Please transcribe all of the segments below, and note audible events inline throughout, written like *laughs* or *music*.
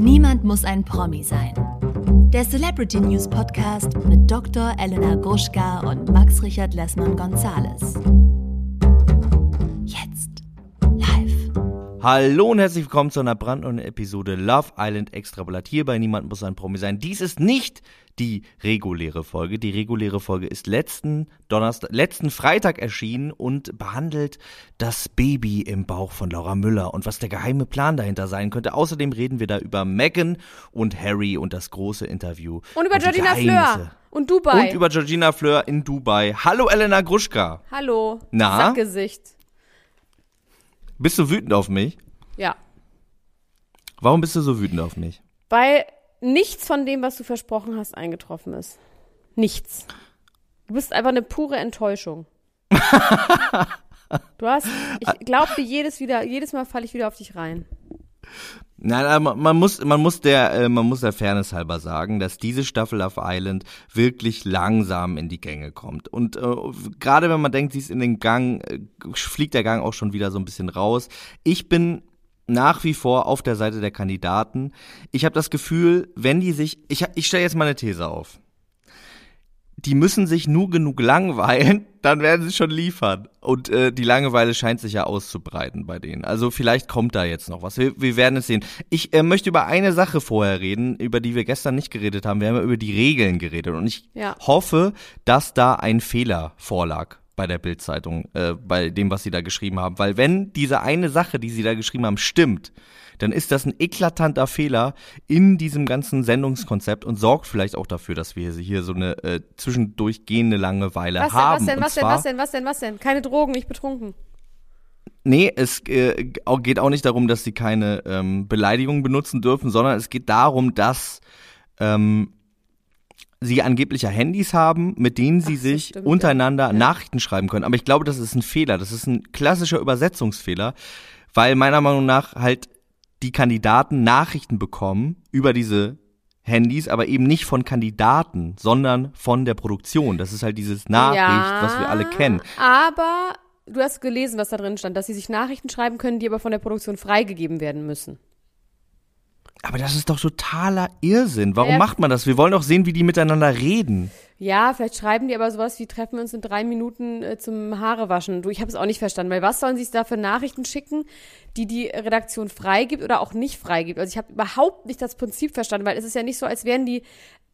Niemand muss ein Promi sein. Der Celebrity News Podcast mit Dr. Elena Gruschka und Max Richard Lessmann Gonzales. Jetzt live. Hallo und herzlich willkommen zu einer brandneuen Episode Love Island Extrablatt. Hier bei Niemand muss ein Promi sein. Dies ist nicht die reguläre Folge. Die reguläre Folge ist letzten Donnerstag, letzten Freitag erschienen und behandelt das Baby im Bauch von Laura Müller und was der geheime Plan dahinter sein könnte. Außerdem reden wir da über Meghan und Harry und das große Interview. Und über die Georgina. Fleur und Dubai. Und über Georgina Fleur in Dubai. Hallo Elena Gruschka. Hallo. Na? Sackgesicht. Bist du wütend auf mich? Ja. Warum bist du so wütend auf mich? Weil nichts von dem, was du versprochen hast, eingetroffen ist. Nichts. Du bist einfach eine pure Enttäuschung. *laughs* du hast, ich glaubte jedes wieder, jedes Mal falle ich wieder auf dich rein. Nein, aber man muss, man muss der, äh, man muss der Fairness halber sagen, dass diese Staffel Love Island wirklich langsam in die Gänge kommt. Und äh, gerade wenn man denkt, sie ist in den Gang, äh, fliegt der Gang auch schon wieder so ein bisschen raus. Ich bin nach wie vor auf der Seite der Kandidaten. Ich habe das Gefühl, wenn die sich, ich, ich stelle jetzt mal eine These auf. Die müssen sich nur genug langweilen, *laughs* dann werden sie schon liefern. Und äh, die Langeweile scheint sich ja auszubreiten bei denen. Also vielleicht kommt da jetzt noch was. Wir, wir werden es sehen. Ich äh, möchte über eine Sache vorher reden, über die wir gestern nicht geredet haben. Wir haben ja über die Regeln geredet. Und ich Ja. hoffe, dass da ein Fehler vorlag bei der Bildzeitung, äh, bei dem, was sie da geschrieben haben. Weil wenn diese eine Sache, die sie da geschrieben haben, stimmt, dann ist das ein eklatanter Fehler in diesem ganzen Sendungskonzept und sorgt vielleicht auch dafür, dass wir hier so eine äh, zwischendurch gehende Langeweile Was denn, haben. was denn, was denn, zwar, was denn, was denn, was denn? Keine Drogen, nicht betrunken. Nee, es äh, geht auch nicht darum, dass sie keine ähm, Beleidigungen benutzen dürfen, sondern es geht darum, dass ähm, sie angeblich ja Handys haben, mit denen sie Ach sich stimmt, untereinander ja. Nachrichten schreiben können. Aber ich glaube, das ist ein Fehler. Das ist ein klassischer Übersetzungsfehler, weil meiner Meinung nach halt die Kandidaten Nachrichten bekommen über diese Handys, aber eben nicht von Kandidaten, sondern von der Produktion. Das ist halt dieses Nachricht, ja, was wir alle kennen. Aber du hast gelesen, was da drin stand, dass sie sich Nachrichten schreiben können, die aber von der Produktion freigegeben werden müssen. Aber das ist doch totaler Irrsinn. Warum Ja. macht man das? Wir wollen doch sehen, wie die miteinander reden. Ja, vielleicht schreiben die aber sowas wie treffen wir uns in drei Minuten äh, zum Haarewaschen. Du, ich habe es auch nicht verstanden, weil was sollen sie da für Nachrichten schicken, die die Redaktion freigibt oder auch nicht freigibt? Also ich habe überhaupt nicht das Prinzip verstanden, weil es ist ja nicht so, als wären die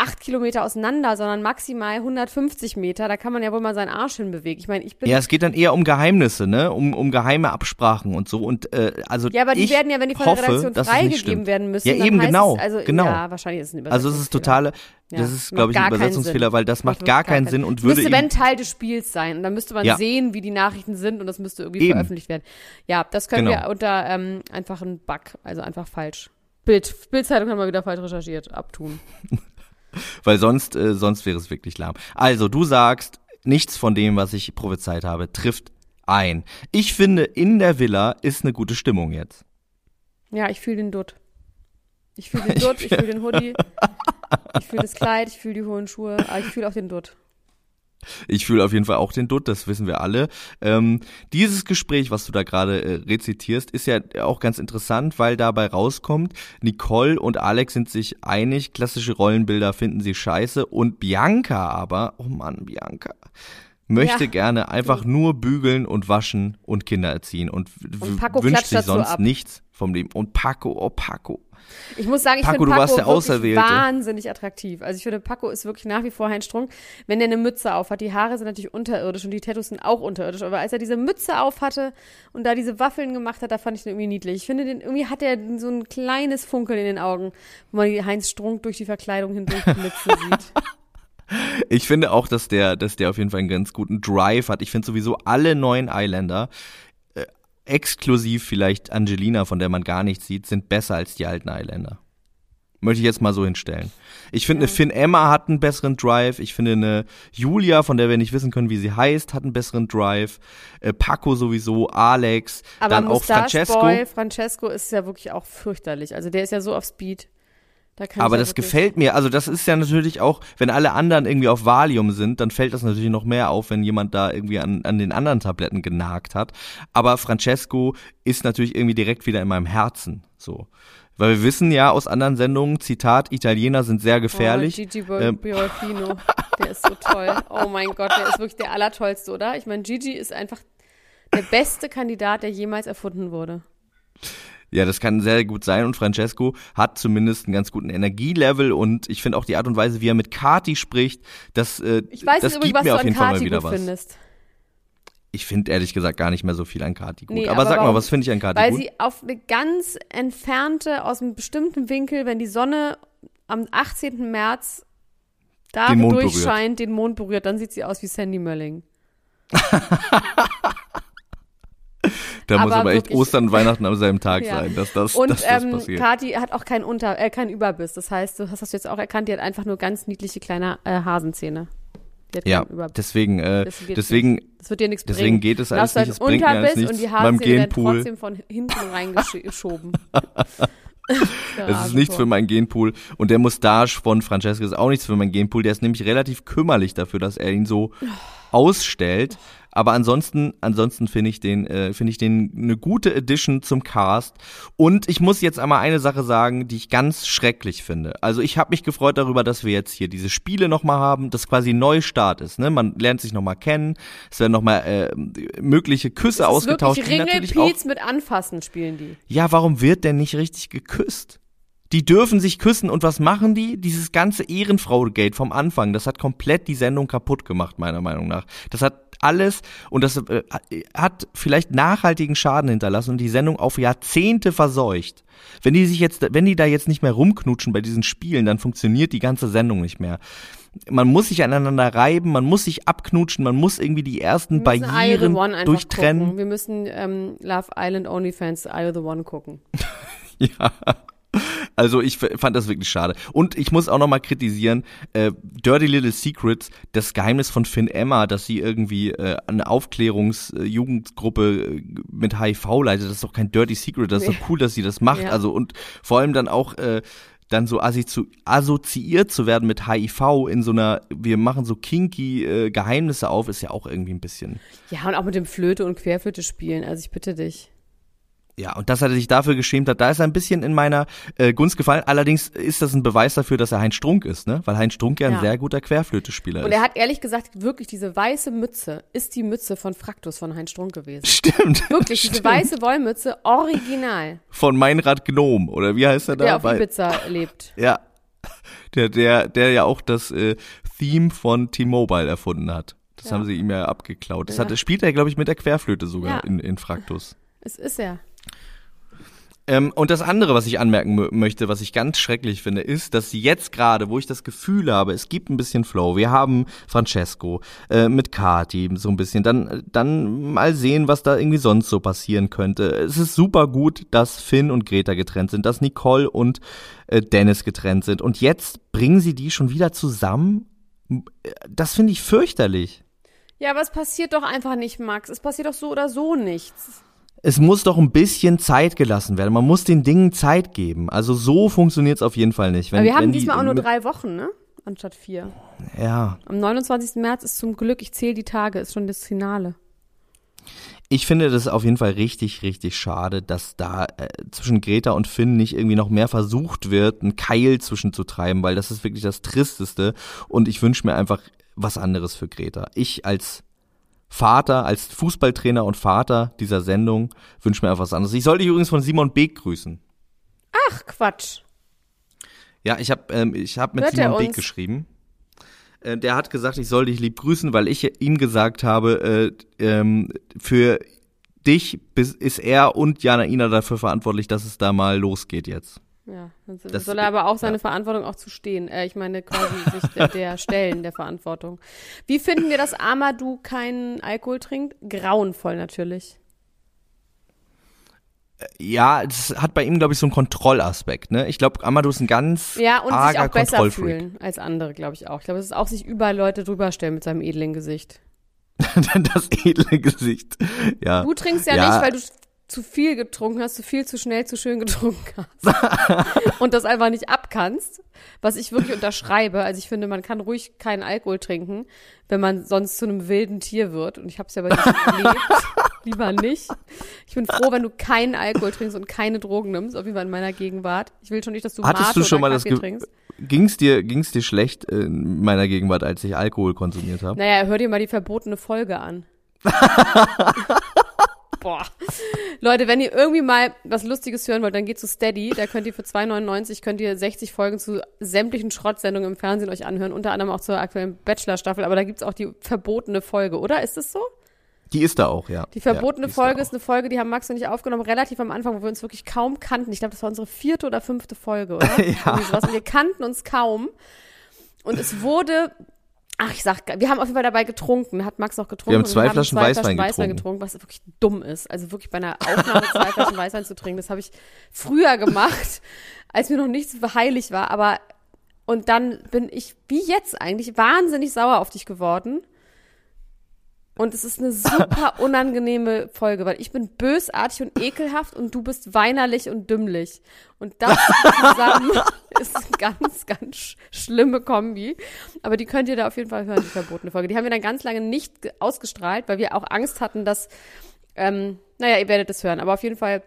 acht Kilometer auseinander, sondern maximal 150 Meter. Da kann man ja wohl mal seinen Arsch hinbewegen. Ich meine, ich bin Ja, es geht dann eher um Geheimnisse, ne? Um, um geheime Absprachen und so. Und äh, also Ja, aber die werden ja, wenn die von hoffe, der Redaktion freigegeben werden müssen, Ja, dann eben genau, es, also, genau. Ja, wahrscheinlich ist es ein Also es ist totale, Ja, das ist, glaube ich, ein Übersetzungsfehler, weil das macht gar keinen Sinn und würde müsste, ihm, wenn Teil des Spiels sein. Und dann müsste man Ja. sehen, wie die Nachrichten sind und das müsste irgendwie Eben. veröffentlicht werden. Ja, das können Genau. wir unter ähm, einfach ein Bug, also einfach falsch. Bild, Bildzeitung haben wir wieder falsch recherchiert, abtun. *laughs* weil sonst, äh, sonst wäre es wirklich lahm. Also du sagst, nichts von dem, was ich prophezeit habe, trifft ein. Ich finde, in der Villa ist eine gute Stimmung jetzt. Ja, ich fühle den Dutt. Ich fühle *laughs* den Dutt, ich fühle den Hoodie, ich fühle das Kleid, ich fühle die hohen Schuhe, aber ich fühle auch den Dutt. Ich fühle auf jeden Fall auch den Dutt, das wissen wir alle. Ähm, dieses Gespräch, was du da gerade äh, rezitierst, ist ja auch ganz interessant, weil dabei rauskommt, Nicole und Alex sind sich einig, klassische Rollenbilder finden sie scheiße und Bianca aber, oh Mann, Bianca, möchte Ja. gerne einfach nur bügeln und waschen und Kinder erziehen und, Und Paco wünscht sich sonst nichts vom Leben. Und Paco, oh Paco. Ich muss sagen, ich Paco, finde Paco wirklich Auserwählte. wahnsinnig attraktiv. Also ich finde, Paco ist wirklich nach wie vor Heinz Strunk. Wenn der eine Mütze auf hat, die Haare sind natürlich unterirdisch und die Tattoos sind auch unterirdisch. Aber als er diese Mütze auf hatte und da diese Waffeln gemacht hat, da fand ich den irgendwie niedlich. Ich finde, den, irgendwie hat er so ein kleines Funkeln in den Augen, wo man Heinz Strunk durch die Verkleidung hindurch blitzen sieht. *laughs* Ich finde auch, dass der, dass der auf jeden Fall einen ganz guten Drive hat. Ich finde sowieso alle neuen Islander, äh, exklusiv vielleicht Angelina, von der man gar nichts sieht, sind besser als die alten Islander. Möchte ich jetzt mal so hinstellen. Ich finde, eine Finn Emma hat einen besseren Drive. Ich finde, eine Julia, von der wir nicht wissen können, wie sie heißt, hat einen besseren Drive. Äh, Paco sowieso, Alex, Aber dann auch Mustache Francesco. Boy, Francesco ist ja wirklich auch fürchterlich. Also der ist ja so auf Speed. Da Aber das gefällt mir. Also das ist ja natürlich auch, wenn alle anderen irgendwie auf Valium sind, dann fällt das natürlich noch mehr auf, wenn jemand da irgendwie an, an den anderen Tabletten genagt hat. Aber Francesco ist natürlich irgendwie direkt wieder in meinem Herzen. So. Weil wir wissen ja aus anderen Sendungen, Zitat, Italiener sind sehr gefährlich. Oh, Gigi Ähm. Biolfino, *laughs* der ist so toll. Oh mein Gott, der ist wirklich der allertollste, oder? Ich meine, Gigi ist einfach der beste Kandidat, der jemals erfunden wurde. Ja, das kann sehr gut sein und Francesco hat zumindest einen ganz guten Energielevel und ich finde auch die Art und Weise, wie er mit Kati spricht, das, äh, Ich weiß das gibt was mir du auf jeden Fall mal wieder was. findest. Ich finde ehrlich gesagt gar nicht mehr so viel an Kati gut. Nee, aber, aber sag mal, warum? was finde ich an Kati Weil gut? sie auf eine ganz entfernte, aus einem bestimmten Winkel, wenn die Sonne am 18. März da durchscheint, den Mond berührt, dann sieht sie aus wie Sandy Mölling. *laughs* Da muss aber aber echt Ostern und Weihnachten am selben *laughs* Tag Ja. sein, dass das, Und dass das ähm, passiert. Kati hat auch keinen Unter, äh, keinen Überbiss. Das heißt, du hast das jetzt auch erkannt, die hat einfach nur ganz niedliche kleine äh, Hasenzähne. Ja, deswegen, äh, Deswegen geht's deswegen, Das wird dir nichts deswegen bringen. geht es Du alles halt nicht, es bringt mir alles Unterbiss nichts. und die Haare werden trotzdem von hinten reingeschoben. *laughs* es ist nichts für mein Genpool und der Mustache von Francesco ist auch nichts für mein Genpool. Der ist nämlich relativ kümmerlich dafür, dass er ihn so ausstellt. Aber ansonsten, ansonsten finde ich den, äh, finde ich den eine gute Addition zum Cast. Und ich muss jetzt einmal eine Sache sagen, die ich ganz schrecklich finde. Also ich habe mich gefreut darüber, dass wir jetzt hier diese Spiele nochmal haben, das quasi ein Neustart ist. Ne? Man lernt sich nochmal kennen, es werden nochmal äh, mögliche Küsse ist ausgetauscht. wirklich Ringelpiez mit Anfassen spielen die. ja, warum wird denn nicht richtig geküsst? Die dürfen sich küssen und was machen die? Dieses ganze Ehrenfrau-Gate vom Anfang, das hat komplett die Sendung kaputt gemacht, meiner Meinung nach. Das hat alles und das äh, hat vielleicht nachhaltigen Schaden hinterlassen und die Sendung auf Jahrzehnte verseucht. Wenn die sich jetzt, wenn die da jetzt nicht mehr rumknutschen bei diesen Spielen, dann funktioniert die ganze Sendung nicht mehr. Man muss sich aneinander reiben, man muss sich abknutschen, man muss irgendwie die ersten Barrieren durchtrennen. Gucken. Wir müssen ähm, Love Island Onlyfans Eye of the One gucken. *laughs* Ja. Also ich fand das wirklich schade. Und ich muss auch noch mal kritisieren, äh, Dirty Little Secrets, das Geheimnis von Finn Emma, dass sie irgendwie äh, eine Aufklärungsjugendgruppe äh, mit HIV leitet, das ist doch kein Dirty Secret, das ist Nee. doch cool, dass sie das macht. Ja. Also und vor allem dann auch äh, dann so assoziiert zu werden mit HIV in so einer, wir machen so kinky äh, Geheimnisse auf, ist ja auch irgendwie ein bisschen. Ja, und auch mit dem Flöte und Querflöte spielen. Also ich bitte dich. Ja, und dass er sich dafür geschämt hat, da ist er ein bisschen in meiner äh, Gunst gefallen. Allerdings ist das ein Beweis dafür, dass er Heinz Strunk ist, ne? Weil Heinz Strunk ja ein Ja. sehr guter Querflötespieler Und ist. er hat ehrlich gesagt wirklich diese weiße Mütze, ist die Mütze von Fraktus von Heinz Strunk gewesen. Stimmt. *laughs* Wirklich, diese Stimmt. weiße Wollmütze, original, Von Meinrad Gnom, oder wie heißt er da? der auf Ibiza lebt. *laughs* ja. Der, der, der ja auch das äh, Theme von T-Mobile erfunden hat. Das Ja. haben sie ihm ja abgeklaut. Das Ja. hat, spielt er, glaube ich, mit der Querflöte sogar in, in Fraktus. Es ist er. Ähm, und das andere, was ich anmerken mö- möchte, was ich ganz schrecklich finde, ist, dass jetzt gerade, wo ich das Gefühl habe, es gibt ein bisschen Flow. Wir haben Francesco äh, mit Kati so ein bisschen. Dann, dann mal sehen, was da irgendwie sonst so passieren könnte. Es ist super gut, dass Finn und Greta getrennt sind, dass Nicole und äh, Dennis getrennt sind. Und jetzt bringen sie die schon wieder zusammen. Das finde ich fürchterlich. Ja, aber es passiert doch einfach nicht, Max. Es passiert doch so oder so nichts. Es muss doch ein bisschen Zeit gelassen werden. Man muss den Dingen Zeit geben. Also so funktioniert es auf jeden Fall nicht. Wenn, aber wir haben wenn die- diesmal auch nur drei Wochen, ne? Anstatt vier. Ja, Am 29. März ist zum Glück, ich zähle die Tage, ist schon das Finale. ich finde das auf jeden Fall richtig, richtig schade, dass da äh, zwischen Greta und Finn nicht irgendwie noch mehr versucht wird, einen Keil zwischenzutreiben, weil das ist wirklich das Tristeste. Und ich wünsche mir einfach was anderes für Greta. Ich als Vater, als Fußballtrainer und Vater dieser Sendung wünsche mir einfach was anderes. Ich soll dich übrigens von Simon Beek grüßen. Ach, Quatsch. Ja, ich habe ähm, ich hab mit Hört Simon Beek geschrieben. Äh, der hat gesagt, ich soll dich lieb grüßen, weil ich ihm gesagt habe, äh, ähm, für dich ist er und Jana Ina dafür verantwortlich, dass es da mal losgeht jetzt. Ja, dann so- Das- soll er aber auch seine ja. Verantwortung auch zu stehen. Äh, ich meine quasi sich der, der Stellen der Verantwortung. Wie finden wir, dass Amadou keinen Alkohol trinkt? Grauenvoll natürlich. Ja, es hat bei ihm, glaube ich, so einen Kontrollaspekt. Ne? Ich glaube, Amadou ist ein ganz Ja, und sich arger auch besser fühlen als andere, glaube ich auch. Ich glaube, es ist auch sich überall Leute drüber stellen mit seinem edlen Gesicht. *laughs* das edle Gesicht. Ja. Du trinkst ja, Ja. nicht, weil du zu viel getrunken hast, zu viel, zu schnell, zu schön getrunken hast. und das einfach nicht abkannst, was ich wirklich unterschreibe. Also ich finde, man kann ruhig keinen Alkohol trinken, wenn man sonst zu einem wilden Tier wird. Und ich habe es ja bei dir erlebt. *laughs* Lieber nicht. Ich bin froh, wenn du keinen Alkohol trinkst und keine Drogen nimmst, auf jeden Fall in meiner Gegenwart. Ich will schon nicht, dass du Hattest Mate du schon mal das Kaffee Ge trinkst. ging's dir ging's dir schlecht in meiner Gegenwart, als ich Alkohol konsumiert habe? Naja, hör dir mal die verbotene Folge an. *laughs* Boah. Leute, wenn ihr irgendwie mal was Lustiges hören wollt, dann geht zu Steady. Da könnt ihr für 2,99 könnt ihr 60 Folgen zu sämtlichen Schrottsendungen im Fernsehen euch anhören, unter anderem auch zur aktuellen Bachelor-Staffel. Aber da gibt's auch die verbotene Folge, oder? Ist es so? Die ist da auch, ja. Die verbotene ja, die ist Folge auch. ist eine Folge, die haben Max und ich aufgenommen, relativ am Anfang, wo wir uns wirklich kaum kannten. Ich glaube, das war unsere vierte oder fünfte Folge, oder? *laughs* Ja. Sowas. Und wir kannten uns kaum. Und es wurde, ach, ich sag, wir haben auf jeden Fall dabei getrunken, hat Max auch getrunken. Wir haben und zwei Flaschen Weißwein getrunken. getrunken. was wirklich dumm ist. Also wirklich bei einer Aufnahme zwei *laughs* Flaschen Weißwein zu trinken, das habe ich früher gemacht, *laughs* als mir noch nichts heilig war. Aber, und dann bin ich, wie jetzt eigentlich, wahnsinnig sauer auf dich geworden. Und es ist eine super *laughs* unangenehme Folge, weil ich bin bösartig und ekelhaft und du bist weinerlich und dümmlich. Und das zusammen *laughs* ist eine ganz, ganz sch schlimme Kombi. Aber die könnt ihr da auf jeden Fall hören, die verbotene Folge. Die haben wir dann ganz lange nicht ge- ausgestrahlt, weil wir auch Angst hatten, dass, ähm, naja, ihr werdet es hören. Aber auf jeden Fall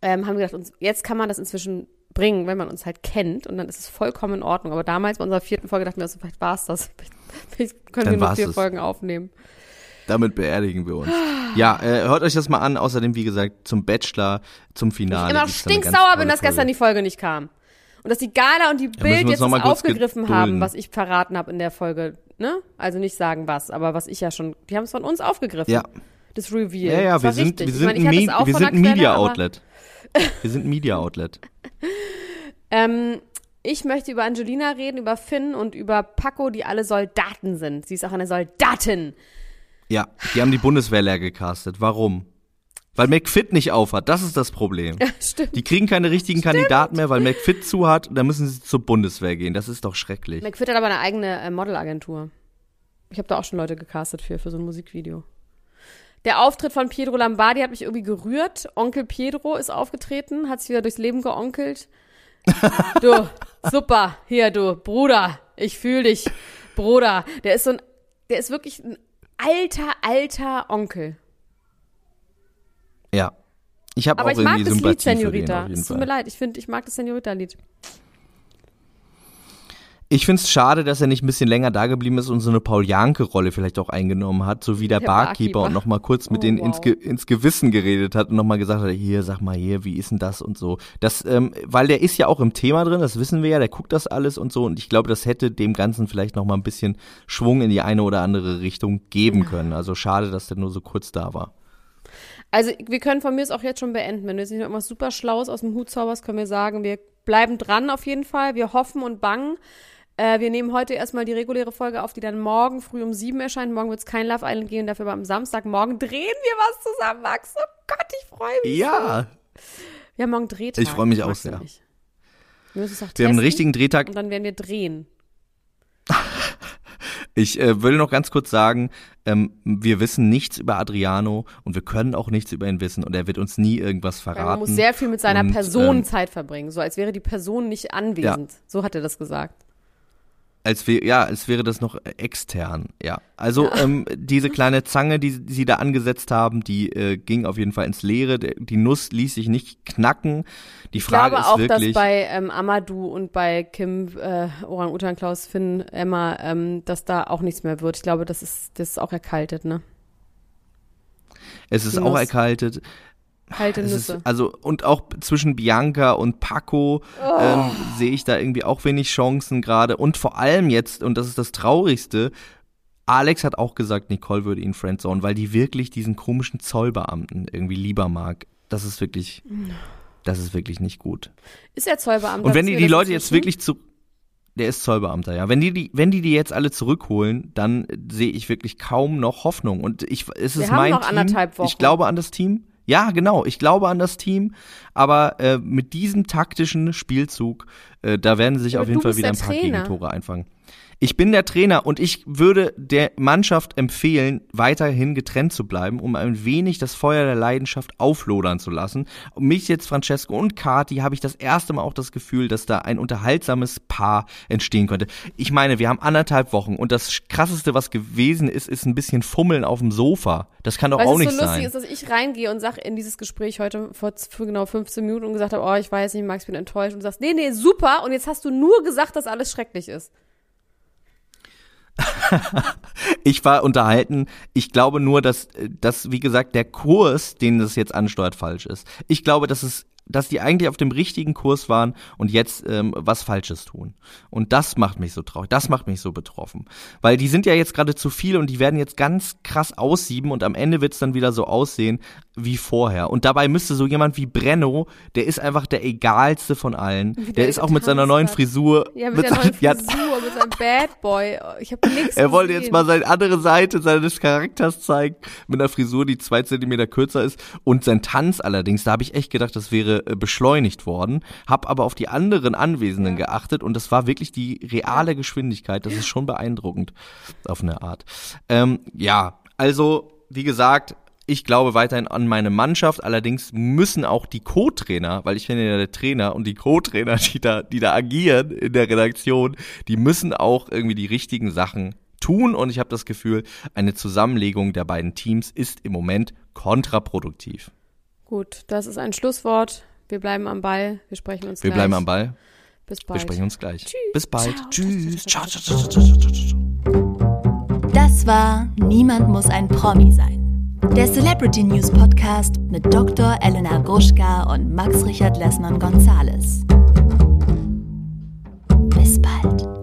ähm, haben wir gedacht, jetzt kann man das inzwischen bringen, wenn man uns halt kennt und dann ist es vollkommen in Ordnung. Aber damals bei unserer vierten Folge dachten wir, also, vielleicht war's das. Vielleicht können Dann wir nur vier es. Folgen aufnehmen. Damit beerdigen wir uns. Ja, äh, hört euch das mal an. Außerdem, wie gesagt, zum Bachelor, zum Finale. ich immer noch eine ganz stinksauer bin, dass gestern die Folge nicht kam. Und dass die Gala und die Bild uns jetzt aufgegriffen haben, was ich verraten habe in der Folge. Ne? Also nicht sagen was, aber was ich ja schon, die haben es von uns aufgegriffen. Ja, Das Reveal. ja, ja, das wir sind, wir Ich sind, ich hatte es Me auch wir sind Quelle, Media aber- Outlet. *laughs* Wir sind ein Media Outlet. Ähm, ich möchte über Angelina reden, über Finn und über Paco, die alle Soldaten sind. Sie ist auch eine Soldatin. Ja, die haben die Bundeswehr leer gecastet. Warum? Weil McFit nicht aufhat. Das ist das Problem. Ja, stimmt. Die kriegen keine richtigen Kandidaten mehr, weil McFit zu hat. Und dann müssen sie zur Bundeswehr gehen. Das ist doch schrecklich. McFit hat aber eine eigene äh, Modelagentur. Ich habe da auch schon Leute gecastet für, für so ein Musikvideo. Der Auftritt von Pietro Lombardi hat mich irgendwie gerührt. Onkel Pietro ist aufgetreten, hat sich wieder durchs Leben geonkelt. *laughs* Du, super, hier, du, Bruder, ich fühl dich, Bruder. Der ist so ein, der ist wirklich ein alter, alter Onkel. Ja. Ich habe auch Aber ich mag irgendwie das Lied, Sympathie für den Senorita. auf jeden Es tut mir leid, ich finde, ich mag das Senorita-Lied. Ich find's schade, dass er nicht ein bisschen länger da geblieben ist und so eine Paul Janke-Rolle vielleicht auch eingenommen hat, so wie der, Der Barkeeper, Barkeeper. und nochmal kurz mit Oh, denen wow. ins, Ge ins Gewissen geredet hat und nochmal gesagt hat, hier, sag mal hier, wie ist denn das und so. Das, ähm, weil der ist ja auch im Thema drin, das wissen wir ja, der guckt das alles und so und ich glaube, das hätte dem Ganzen vielleicht nochmal ein bisschen Schwung in die eine oder andere Richtung geben können. Also schade, dass der nur so kurz da war. Also wir können von mir es auch jetzt schon beenden. Wenn du jetzt nicht noch irgendwas super Schlaues aus dem Hut zauberst, können wir sagen, wir bleiben dran auf jeden Fall. Wir hoffen und bangen. Äh, wir nehmen heute erstmal die reguläre Folge auf, die dann morgen früh um sieben erscheint. Morgen wird es kein Love Island gehen, dafür aber am Samstagmorgen drehen wir was zusammen, Max. Oh Gott, ich freue mich. Ja. Wir haben morgen Drehtag. Ich freu mich auch sehr. ich. Wir Wir haben einen richtigen Drehtag Und dann werden wir drehen. *laughs* Ich äh, will noch ganz kurz sagen, ähm, wir wissen nichts über Adriano und wir können auch nichts über ihn wissen und er wird uns nie irgendwas verraten. man muss sehr viel mit seiner Und, Person ähm, Zeit verbringen, so als wäre die Person nicht anwesend. So hat er das gesagt. Als wär, ja, als wäre das noch extern, ja. Also ähm, diese *laughs* kleine Zange, die, die sie da angesetzt haben, die äh, ging auf jeden Fall ins Leere. Die Nuss ließ sich nicht knacken. Die Ich Frage glaube ist auch, dass bei ähm, Amadou und bei Kim, äh, Orang-Utan, Klaus, Finn, Emma, ähm, dass da auch nichts mehr wird. Ich glaube, das ist, das ist auch erkaltet, ne? es ist auch erkaltet. Kalte Es ist, Nüsse. also und auch zwischen Bianca und Paco Oh. ähm, sehe ich da irgendwie auch wenig Chancen gerade und vor allem jetzt und das ist das Traurigste. Alex hat auch gesagt, Nicole würde ihn friendzone, weil die wirklich diesen komischen Zollbeamten irgendwie lieber mag. Das ist wirklich, das ist wirklich nicht gut. Ist er Zollbeamter? Und wenn die die Leute jetzt wirklich zu, der ist Zollbeamter, ja. Wenn die, die, wenn die die jetzt alle zurückholen, dann sehe ich wirklich kaum noch Hoffnung. Und ich, es ist Wir haben mein noch Team. anderthalb Wochen. Ich glaube an das Team. Ja, genau. Ich glaube an das Team. Aber äh, mit diesem taktischen Spielzug, äh, da werden sie sich Ja, auf aber jeden Fall wieder ein paar Trainer. Gegentore einfangen. Ich bin der Trainer und ich würde der Mannschaft empfehlen, weiterhin getrennt zu bleiben, um ein wenig das Feuer der Leidenschaft auflodern zu lassen. Und mich jetzt, Francesco und Kati, habe ich das erste Mal auch das Gefühl, dass da ein unterhaltsames Paar entstehen könnte. Ich meine, wir haben anderthalb Wochen und das krasseste, was gewesen ist, ist ein bisschen Fummeln auf dem Sofa. Das kann doch auch nicht so lustig sein. ist, dass ich reingehe und sage in dieses Gespräch heute vor für genau 15 Minuten und gesagt habe, oh, ich weiß nicht, Max, ich bin enttäuscht und sagst, nee, nee, super und jetzt hast du nur gesagt, dass alles schrecklich ist. *laughs* ich war unterhalten. Ich glaube nur, dass, dass, wie gesagt, der Kurs, den das jetzt ansteuert, falsch ist. Ich glaube, dass es dass die eigentlich auf dem richtigen Kurs waren und jetzt ähm, was Falsches tun. Und das macht mich so traurig, das macht mich so betroffen. Weil die sind ja jetzt gerade zu viel und die werden jetzt ganz krass aussieben und am Ende wird es dann wieder so aussehen wie vorher. Und dabei müsste so jemand wie Brenno, der ist einfach der egalste von allen. Wie Der, der ist auch mit seiner neuen hat. Frisur. Ja, mit, der neuen seinem- ja, Frisur, mit seinem Bad Boy. Ich habe nichts er wollte gesehen. jetzt mal seine andere Seite seines Charakters zeigen, mit einer Frisur, die zwei Zentimeter kürzer ist. Und sein Tanz allerdings, da habe ich echt gedacht, das wäre äh, beschleunigt worden. Hab aber auf die anderen Anwesenden geachtet und das war wirklich die reale Geschwindigkeit. Das ist schon beeindruckend auf eine Art. Ähm, ja, also wie gesagt, ich glaube weiterhin an meine Mannschaft, allerdings müssen auch die Co-Trainer, weil ich bin ja der Trainer und die Co-Trainer, *laughs* die da, die da agieren in der Redaktion, die müssen auch irgendwie die richtigen Sachen tun und ich habe das Gefühl, eine Zusammenlegung der beiden Teams ist im Moment kontraproduktiv. Gut, das ist ein Schlusswort. Wir bleiben am Ball. Wir sprechen uns Wir gleich. bleiben am Ball. Bis Wir bald. sprechen uns gleich. Tschüss. Bis bald. Ciao. Tschüss. Ciao, Ciao, ciao, ciao, ciao, ciao, ciao, ciao. Das war Niemand muss ein Promi sein. Der Celebrity News Podcast mit Dr. Elena Gruschka und Max Richard Lessmann Gonzales. Bis bald.